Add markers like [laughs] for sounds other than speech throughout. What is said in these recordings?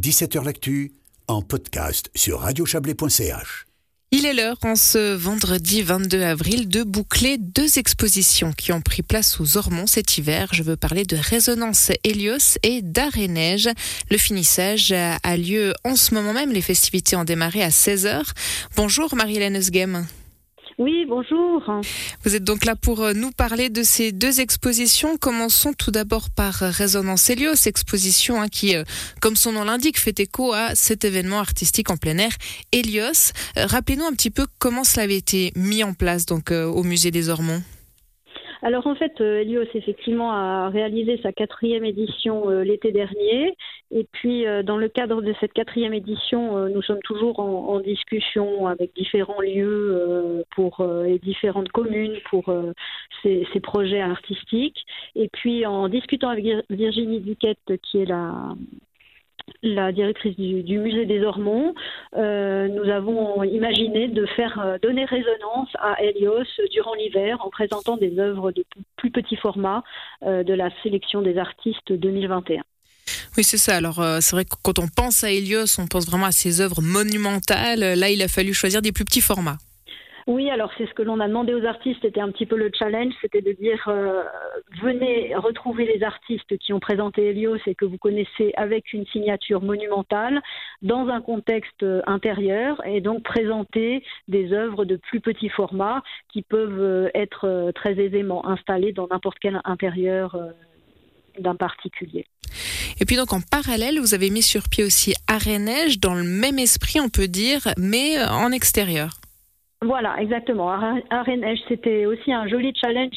17h L'actu, en podcast sur radiochablais.ch. Il est l'heure, en ce vendredi 22 avril, de boucler deux expositions qui ont pris place aux Ormonts cet hiver. Je veux parler de Résonance Hélios et d'Arrêt Neige. Le finissage a lieu en ce moment même. Les festivités ont démarré à 16h. Bonjour Marie-Hélène Eusghem. Oui, bonjour. Vous êtes donc là pour euh, nous parler de ces deux expositions. Commençons tout d'abord par Résonance Helios, exposition hein, qui, euh, comme son nom l'indique, fait écho à cet événement artistique en plein air, Helios. Euh, rappelez-nous un petit peu comment cela avait été mis en place donc au musée des Ormonts. Alors en fait, euh, Helios effectivement a réalisé sa quatrième édition euh, l'été dernier. Et puis euh, dans le cadre de cette quatrième édition, nous sommes toujours en, discussion avec différents lieux pour et différentes communes pour ces, ces, projets artistiques. Et puis en discutant avec Virginie Duquette, qui est la la directrice du, musée des Ormonts, euh, nous avons imaginé de faire euh, donner résonance à Helios durant l'hiver en présentant des œuvres de plus petit format euh, de la sélection des artistes 2021. Oui, c'est ça. Alors, c'est vrai que quand on pense à Helios, on pense vraiment à ses œuvres monumentales. Là, il a fallu choisir des plus petits formats. Oui, alors c'est ce que l'on a demandé aux artistes, c'était un petit peu le challenge, c'était de dire euh, venez retrouver les artistes qui ont présenté Helios et que vous connaissez avec une signature monumentale dans un contexte euh, intérieur et donc présenter des œuvres de plus petit format qui peuvent euh, être très aisément installées dans n'importe quel intérieur d'un particulier. Et puis donc en parallèle, vous avez mis sur pied aussi Arrêt Neige dans le même esprit, on peut dire, mais en extérieur. Voilà, exactement. Arenège, c'était aussi un joli challenge.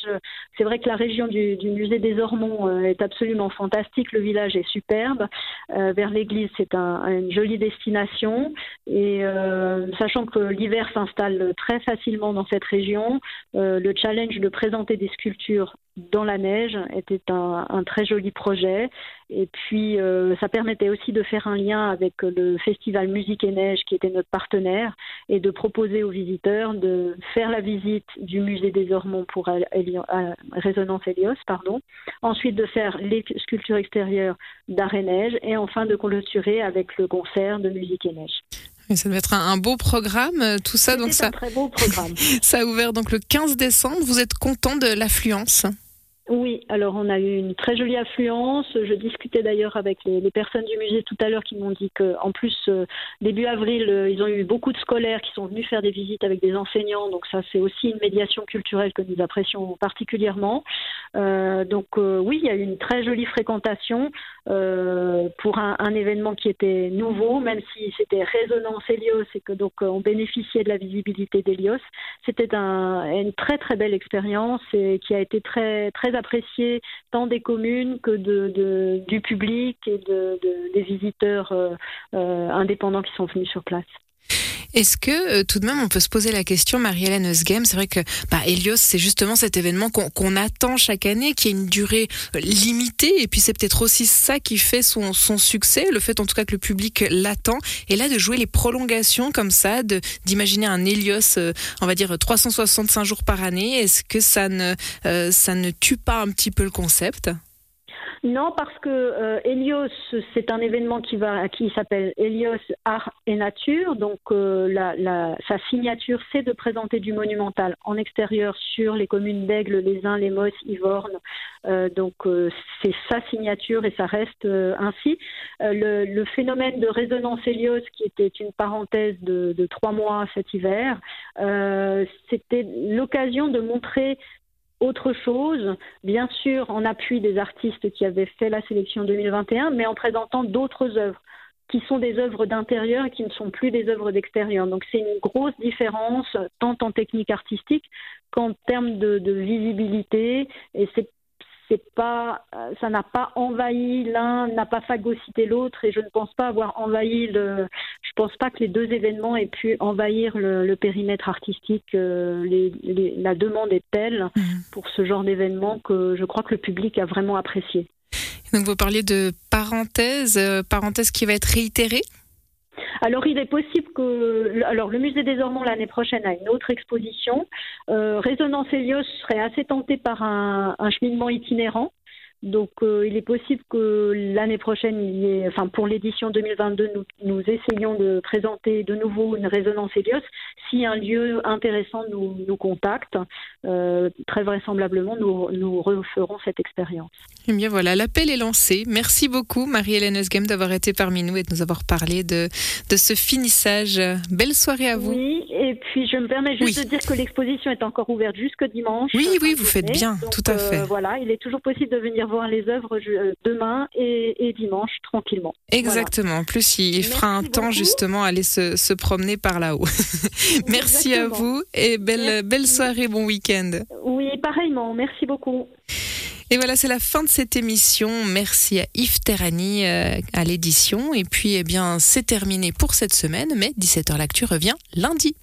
C'est vrai que la région du, musée des Ormonts euh, est absolument fantastique. Le village est superbe. Euh, vers l'église, c'est une jolie destination. Et euh, sachant que l'hiver s'installe très facilement dans cette région, le challenge de présenter des sculptures dans la neige était un, très joli projet. Et puis, euh, ça permettait aussi de faire un lien avec le festival Musique et Neige qui était notre partenaire et de proposer aux visiteurs de faire la visite du musée des Ormonts pour Résonance Hélios, pardon. Ensuite, de faire les sculptures extérieures d'Arrêt Neige et enfin de clôturer avec le concert de Musique et Neige. ça devait être un, beau programme, euh, tout ça. Donc ça, un très beau programme. [laughs] ça a ouvert donc le 15 décembre. Vous êtes content de l'affluence? Oui, alors on a eu une très jolie affluence. Je discutais d'ailleurs avec les, personnes du musée tout à l'heure qui m'ont dit qu'en plus, euh, début avril, euh, ils ont eu beaucoup de scolaires qui sont venus faire des visites avec des enseignants. Donc ça, c'est aussi une médiation culturelle que nous apprécions particulièrement. Euh, donc oui, il y a eu une très jolie fréquentation pour un, événement qui était nouveau, même si c'était résonance Helios et que donc on bénéficiait de la visibilité d'Helios. C'était une très très belle expérience et qui a été très très apprécié tant des communes que de, du public et de, des visiteurs euh, euh, indépendants qui sont venus sur place. Est-ce que euh, tout de même on peut se poser la question, Marie-Hélène Eusgame, c'est vrai que bah, Helios, c'est justement cet événement qu'on attend chaque année, qui a une durée euh, limitée, et puis c'est peut-être aussi ça qui fait son, son, succès, le fait en tout cas que le public l'attend, et là de jouer les prolongations comme ça, d'imaginer un Helios, euh, on va dire 365 jours par année, est-ce que ça ne, ça ne tue pas un petit peu le concept? Non, parce que euh, Helios, c'est un événement qui qui s'appelle Helios Art et Nature. Donc, euh, la, sa signature, c'est de présenter du monumental en extérieur sur les communes d'Aigle, Les Uns, Les Mosses, Ivorne. Euh, donc, c'est sa signature et ça reste ainsi. Le, phénomène de résonance Helios, qui était une parenthèse de trois mois cet hiver, c'était l'occasion de montrer autre chose, bien sûr en appui des artistes qui avaient fait la sélection 2021, mais en présentant d'autres œuvres qui sont des œuvres d'intérieur et qui ne sont plus des œuvres d'extérieur. Donc c'est une grosse différence tant en technique artistique qu'en termes de, de visibilité et c'est pas, euh, ça n'a pas envahi l'un, n'a pas phagocyté l'autre, et je ne pense pas avoir envahi le. Je pense pas que les deux événements aient pu envahir le, périmètre artistique. Euh, la demande est telle mhm. pour ce genre d'événement que je crois que le public a vraiment apprécié. Donc vous parliez de parenthèse, euh, parenthèse qui va être réitérée? Alors, il est possible Alors, le musée des Ormonts l'année prochaine a une autre exposition. Euh, Résonance Helios serait assez tenté par un, cheminement itinérant. Donc, euh, il est possible que l'année prochaine, il y ait, enfin, pour l'édition 2022, nous, nous essayons de présenter de nouveau une résonance Helios. Si un lieu intéressant nous, nous contacte, euh, très vraisemblablement, nous, nous referons cette expérience. Eh bien voilà, l'appel est lancé. Merci beaucoup, Marie-Hélène Esghem, d'avoir été parmi nous et de nous avoir parlé de, de ce finissage. Belle soirée à vous. Oui, et puis je me permets juste Oui. de dire que l'exposition est encore ouverte jusque dimanche. Oui, oui, vous faites bien, Donc, tout à fait. euh, voilà, il est toujours possible de venir voir les œuvres euh, demain et, et dimanche tranquillement. Exactement. En plus, il, fera un temps justement à aller se, se promener par là-haut. [laughs] Merci à vous et belle, Merci. belle soirée, bon week-end. Oui, pareillement. Merci beaucoup. Et voilà, c'est la fin de cette émission. Merci à Yves Terrani euh, à l'édition. Et puis, eh bien, c'est terminé pour cette semaine, mais 17h L'actu revient lundi.